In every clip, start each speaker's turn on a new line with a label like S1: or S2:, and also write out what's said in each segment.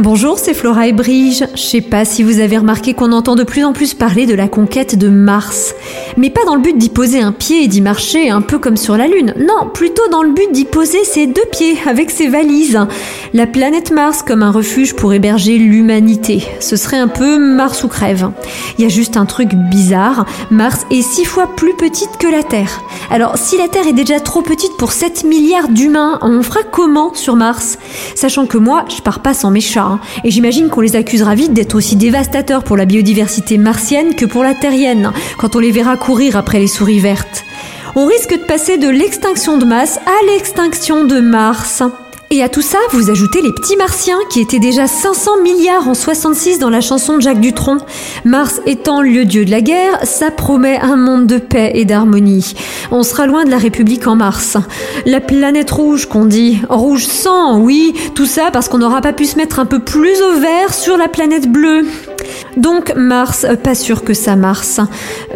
S1: Bonjour, c'est Flora et Brige. Je sais pas si vous avez remarqué qu'on entend de plus en plus parler de la conquête de Mars. Mais pas dans le but d'y poser un pied et d'y marcher un peu comme sur la Lune. Non, plutôt dans le but d'y poser ses deux pieds avec ses valises. La planète Mars comme un refuge pour héberger l'humanité. Ce serait un peu Mars ou crève. Il y a juste un truc bizarre. Mars est six fois plus petite que la Terre. Alors, si la Terre est déjà trop petite pour 7 milliards d'humains, on fera comment sur Mars? Sachant que moi, je pars pas sans mes chats. Hein. Et j'imagine qu'on les accusera vite d'être aussi dévastateurs pour la biodiversité martienne que pour la terrienne, quand on les verra courir après les souris vertes. On risque de passer de l'extinction de masse à l'extinction de Mars. Et à tout ça, vous ajoutez les petits martiens qui étaient déjà 500 milliards en 66 dans la chanson de Jacques Dutronc. Mars étant le dieu de la guerre, ça promet un monde de paix et d'harmonie. On sera loin de la République en Mars. La planète rouge qu'on dit. Rouge sang, oui, tout ça parce qu'on n'aura pas pu se mettre un peu plus au vert sur la planète bleue. Donc Mars, pas sûr que ça Mars.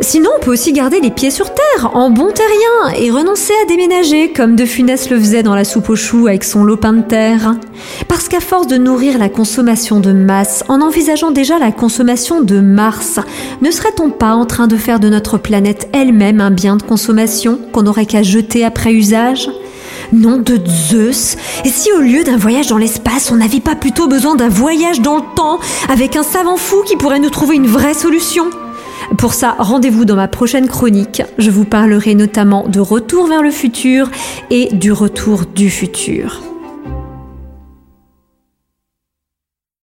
S1: Sinon, on peut aussi garder les pieds sur terre, en bon terrien, et renoncer à déménager, comme De Funès le faisait dans la soupe aux choux avec son lopin de terre. Parce qu'à force de nourrir la consommation de masse, en envisageant déjà la consommation de Mars, ne serait-on pas en train de faire de notre planète elle-même un bien de consommation qu'on n'aurait qu'à jeter après usage? Nom de Zeus Et si au lieu d'un voyage dans l'espace, on n'avait pas plutôt besoin d'un voyage dans le temps avec un savant fou qui pourrait nous trouver une vraie solution? Pour ça, rendez-vous dans ma prochaine chronique. Je vous parlerai notamment de Retour vers le futur et du retour du futur.